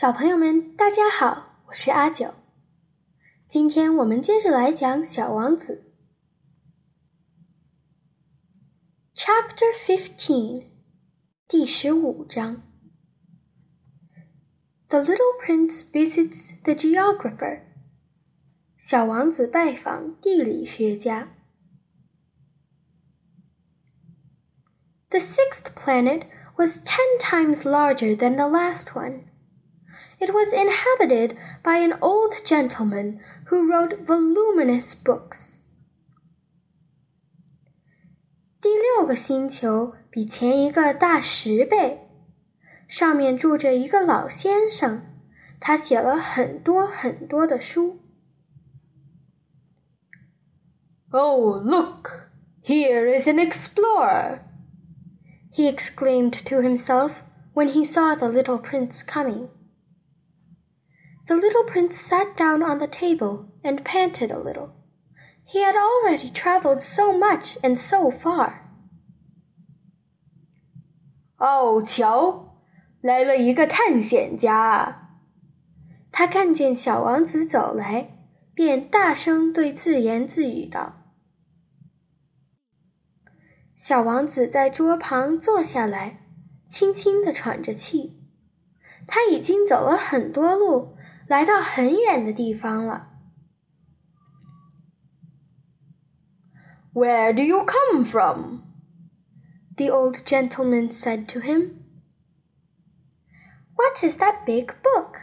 小朋友们，大家好，我是阿九。今天我们接着来讲《小王子》Chapter Fifteen，第十五章。The little prince visits the geographer。小王子拜访地理学家。The sixth planet was ten times larger than the last one. It was inhabited by an old gentleman who wrote voluminous books. 第六个星球比前一个大十倍，上面住着一个老先生，他写了很多很多的书。Oh, look! Here is an explorer! He exclaimed to himself when he saw the little prince coming. The little prince sat down on the table and panted a little. He had already travelled so much and so far. 哦，瞧，来了一个探险家。他看见小王子走来，便大声对自言自语道：“小王子在桌旁坐下来，轻轻地喘着气。他已经走了很多路， 来到很远的地方了。Where do you come from? The old gentleman said to him. What is that big book?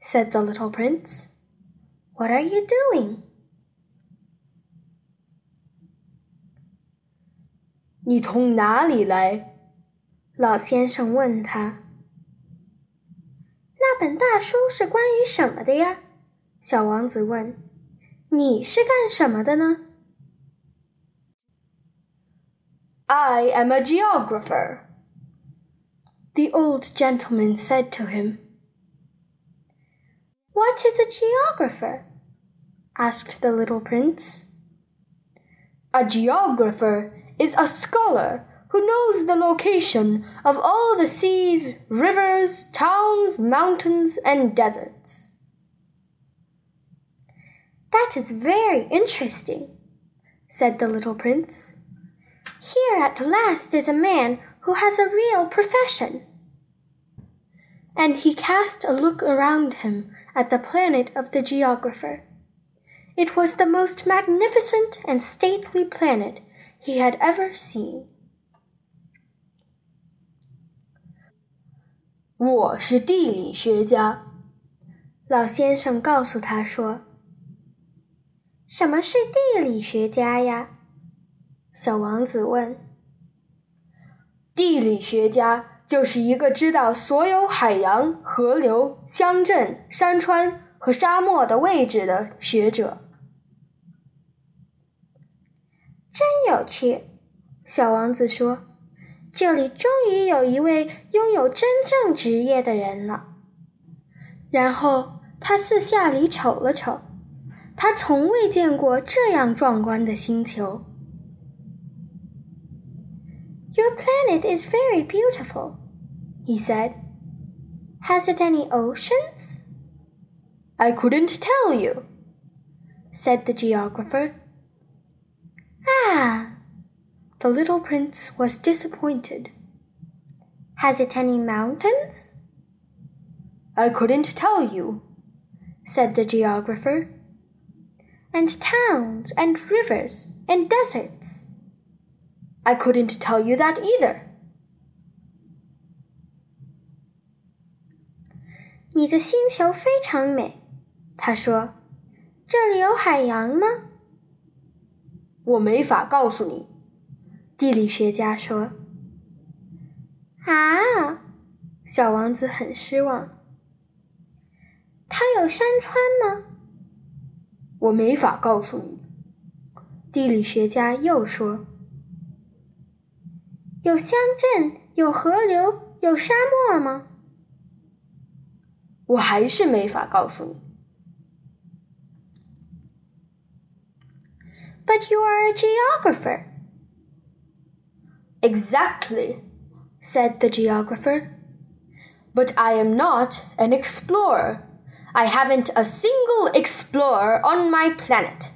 said the little prince. What are you doing? 你从哪里来？老先生问他。 那本大书是关于什么的呀？小王子问。你是干什么的呢？I am a geographer. The old gentleman said to him. What is a geographer? asked the little prince. A geographer is a scholar who knows the location of all the seas, rivers, towns, mountains, and deserts. That is very interesting, said the little prince. Here at last is a man who has a real profession. And he cast a look around him at the planet of the geographer. It was the most magnificent and stately planet he had ever seen. 我是地理学家，老先生告诉他说：“什么是地理学家呀？”小王子问。“地理学家就是一个知道所有海洋、河流、乡镇、山川和沙漠的位置的学者。”真有趣，小王子说。这里终于有一位拥有真正职业的人了。然后他四下里瞅了瞅，他从未见过这样壮观的星球。Your planet is very beautiful, he said. Has it any oceans? I couldn't tell you, said the geographer. Ah, the little prince was disappointed. Has it any mountains? I couldn't tell you, said the geographer. And towns and rivers and deserts? I couldn't tell you that either. 你的星球非常美，他说。这里有海洋吗？我没法告诉你。 地理学家说：“啊，小王子很失望。它有山川吗？我没法告诉你。”地理学家又说：“有乡镇，有河流，有沙漠吗？”我还是没法告诉你。But you are a geographer. Exactly, said the geographer. But I am not an explorer. I haven't a single explorer on my planet.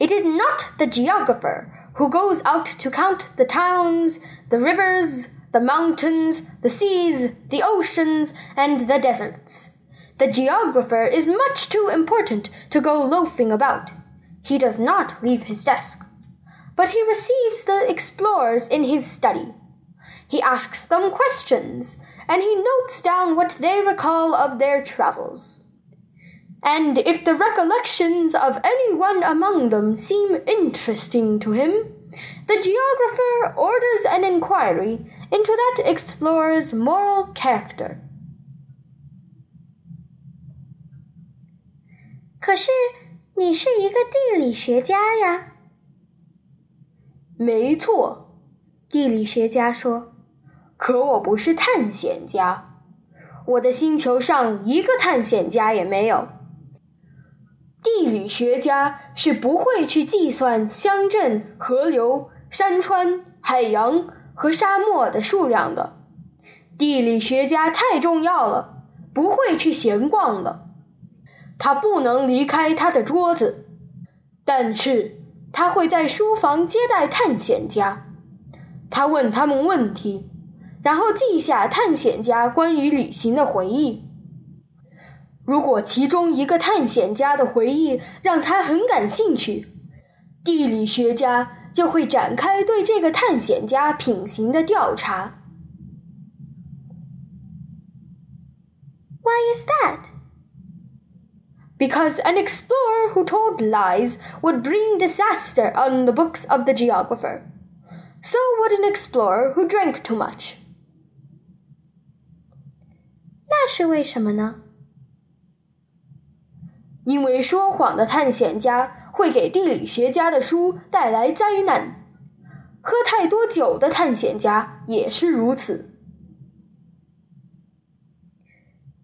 It is not the geographer who goes out to count the towns, the rivers, the mountains, the seas, the oceans, and the deserts. The geographer is much too important to go loafing about. He does not leave his desk, but he receives the explorers in his study. He asks them questions, and he notes down what they recall of their travels. And if the recollections of any one among them seem interesting to him, the geographer orders an inquiry into that explorer's moral character. 可是你是一个地理学家呀。 没错，地理学家说。可我不是探险家，我的星球上一个探险家也没有。地理学家是不会去计算乡镇、河流、山川、海洋和沙漠的数量的。地理学家太重要了，不会去闲逛的。他不能离开他的桌子，但是他会在书房接待探险家。他问他们问题。然后记下探险家关于旅行的回忆。如果其中一个探险家的回忆让他很感兴趣，地理学家就会展开对这个探险家品行的调查。Why is that? because an explorer who told lies would bring disaster on the books of the geographer. So would an explorer who drank too much.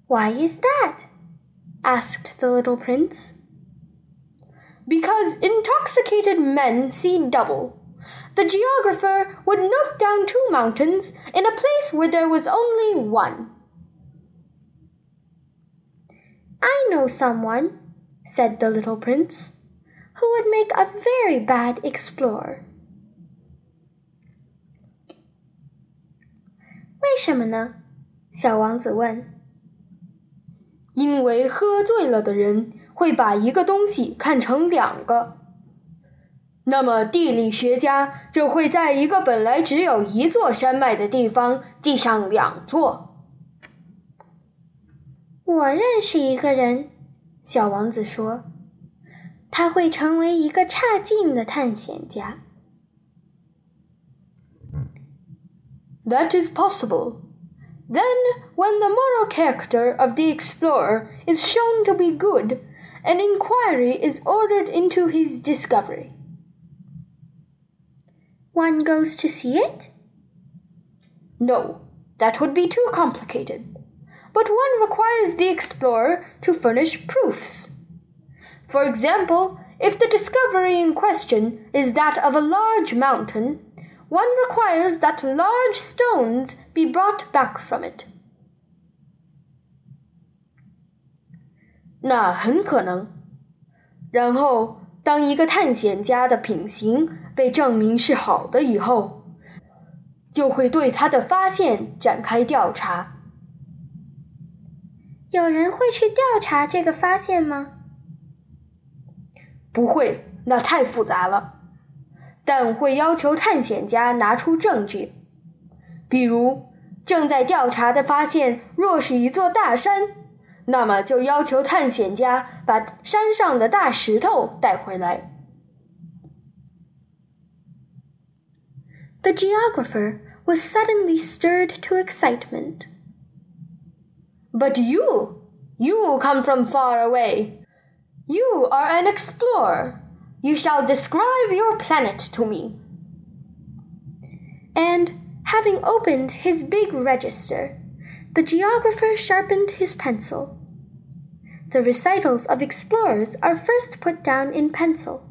Why is that? asked the little prince. Because intoxicated men see double. The geographer would note down two mountains in a place where there was only one. I know someone, said the little prince, who would make a very bad explorer. 为什么呢？小王子问。 因为喝醉了的人会把一个东西看成两个，那么地理学家就会在一个本来只有一座山脉的地方记上两座。我认识一个人，小王子说，他会成为一个差劲的探险家。That is possible. Then, when the moral character of the explorer is shown to be good, an inquiry is ordered into his discovery. One goes to see it? No, that would be too complicated but one requires the explorer to furnish proofs. For example, if the discovery in question is that of a large mountain, one requires that large stones be brought back from it. 那很可能。然后，当一个探险家的品行被证明是好的以后，就会对他的发现展开调查。有人会去调查这个发现吗？不会，那太复杂了。 但会要求探险家拿出证据，比如正在调查的发现若是一座大山，那么就要求探险家把山上的大石头带回来。The geographer was suddenly stirred to excitement. But you, you come from far away. You are an explorer. You shall describe your planet to me. And, having opened his big register, the geographer sharpened his pencil. The recitals of explorers are first put down in pencil.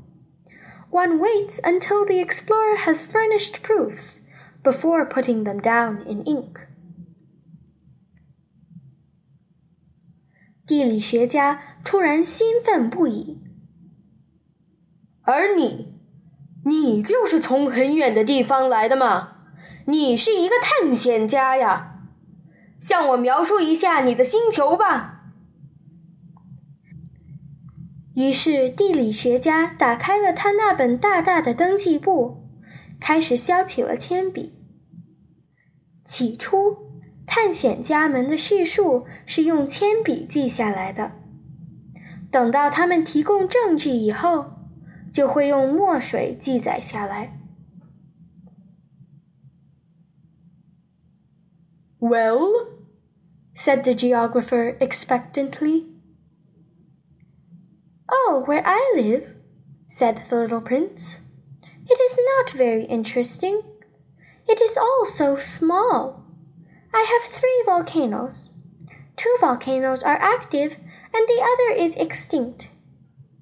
One waits until the explorer has furnished proofs before putting them down in ink. 地理学家突然兴奋不已。 而你，你就是从很远的地方来的吗？你是一个探险家呀！向我描述一下你的星球吧。于是，地理学家打开了他那本大大的登记簿，开始削起了铅笔。起初，探险家们的叙述是用铅笔记下来的。等到他们提供证据以后，就会用墨水记载下来。Well, said the geographer expectantly. Oh, where I live, said the little prince. It is not very interesting. It is all so small. I have three volcanoes. Two volcanoes are active and the other is extinct.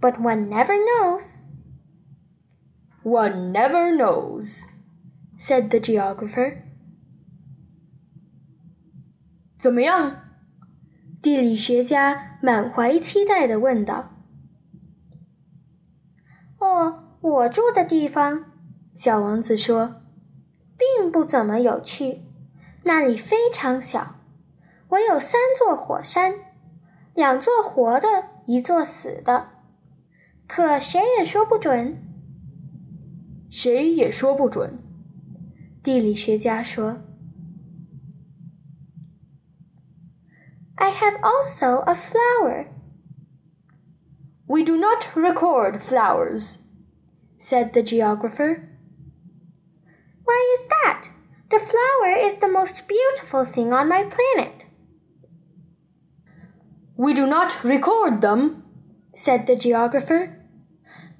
But one never knows. One never knows, said the geographer. 怎么样？地理学家满怀期待地问道。“哦，我住的地方，”小王子说，“并不怎么有趣。那里非常小，我有三座火山，两座活的，一座死的。可谁也说不准。谁也说不准。”地理学家说。I have also a flower. We do not record flowers, said the geographer. Why is that? The flower is the most beautiful thing on my planet. We do not record them, said the geographer,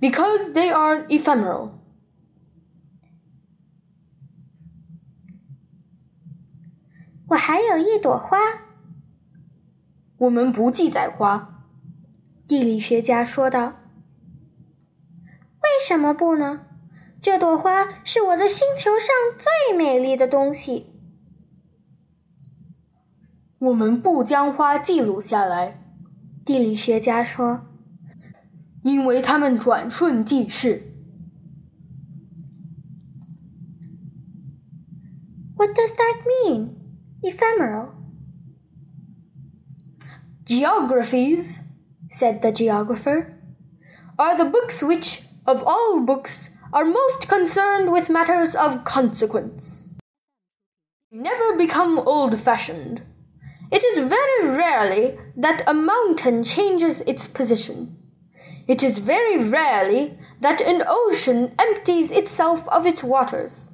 because they are ephemeral. 我还有一朵花。我们不记载花，地理学家说道。为什么不呢？这朵花是我的星球上最美丽的东西。我们不将花记录下来，地理学家说，因为它们转瞬即逝。What does that mean? Ephemeral. Geographies, said the geographer, are the books which, of all books, are most concerned with matters of consequence. Never become old fashioned. It is very rarely that a mountain changes its position. It is very rarely that an ocean empties itself of its waters.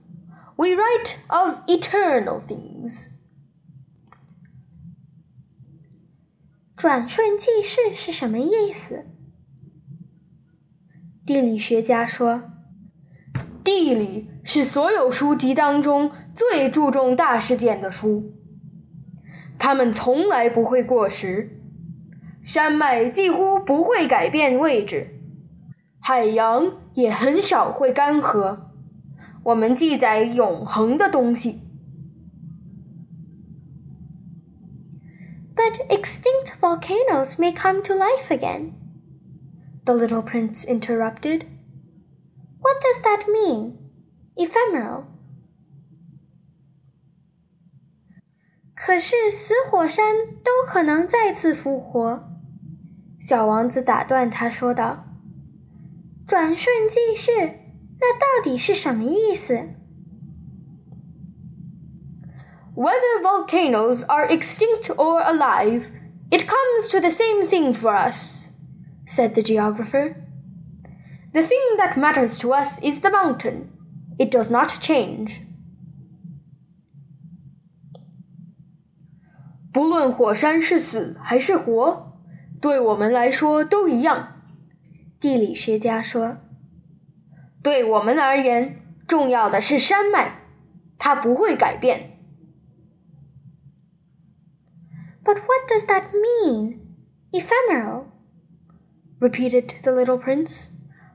We write of eternal things. 转瞬即逝是什么意思？地理学家说：“地理是所有书籍当中最注重大事件的书，它们从来不会过时。山脉几乎不会改变位置，海洋也很少会干涸。我们记载永恒的东西。” But extinct volcanoes may come to life again. The little prince interrupted. What does that mean? Ephemeral. 可是死火山都可能再次复活。小王子打断他说道：“转瞬即逝，那到底是什么意思？” Whether volcanoes are extinct or alive, it comes to the same thing for us, said the geographer. The thing that matters to us is the mountain. It does not change. 不论火山是死还是活，对我们来说都一样。地理学家说：“对我们而言，重要的是山脉，它不会改变。” ” But what does that mean? Ephemeral? repeated the little prince,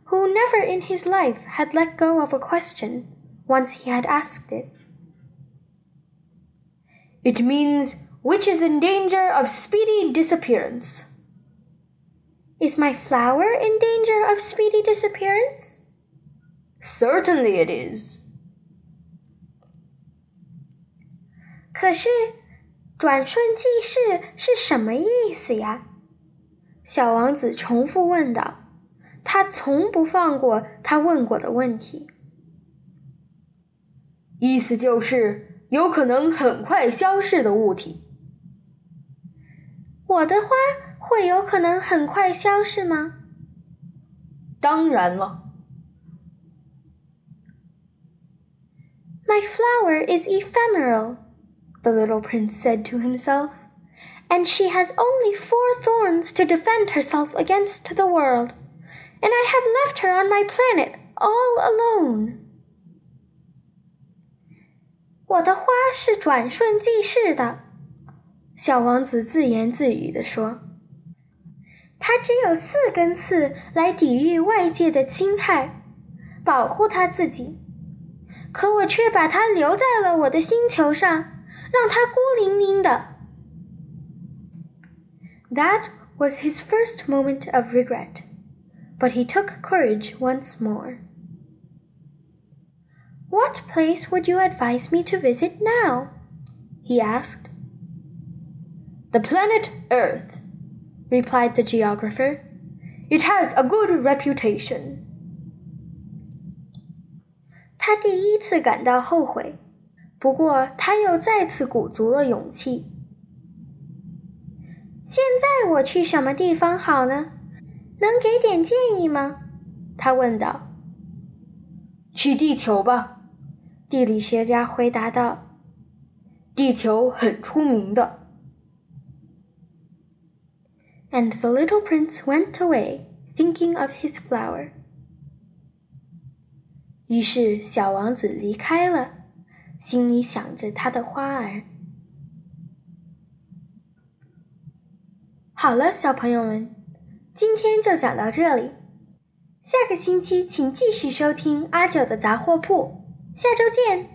who never in his life had let go of a question once he had asked it. It means which is in danger of speedy disappearance. Is my flower in danger of speedy disappearance? Certainly it is. 可是，转瞬即逝是什么意思呀？小王子重复问道。他从不放过他问过的问题。意思就是有可能很快消逝的物体。我的花会有可能很快消逝吗？当然了。My flower is ephemeral, the little prince said to himself, and she has only four thorns to defend herself against the world, and I have left her on my planet all alone. 我的花是转瞬即逝的，小王子自言自语地说：“它只有四根刺来抵御外界的侵害，保护它自己。可我却把它留在了我的星球上， 让它孤零零的。” That was his first moment of regret, but he took courage once more. What place would you advise me to visit now? he asked. The planet Earth, replied the geographer. It has a good reputation. 他第一次感到后悔， 不过他又再次鼓足了勇气。现在我去什么地方好呢？能给点建议吗？他问道。去地球吧，地理学家回答道。地球很出名的。And the little prince went away, thinking of his flower. 于是小王子离开了，心里想着他的花儿。好了，小朋友们，今天就讲到这里。下个星期请继续收听阿九的杂货铺，下周见。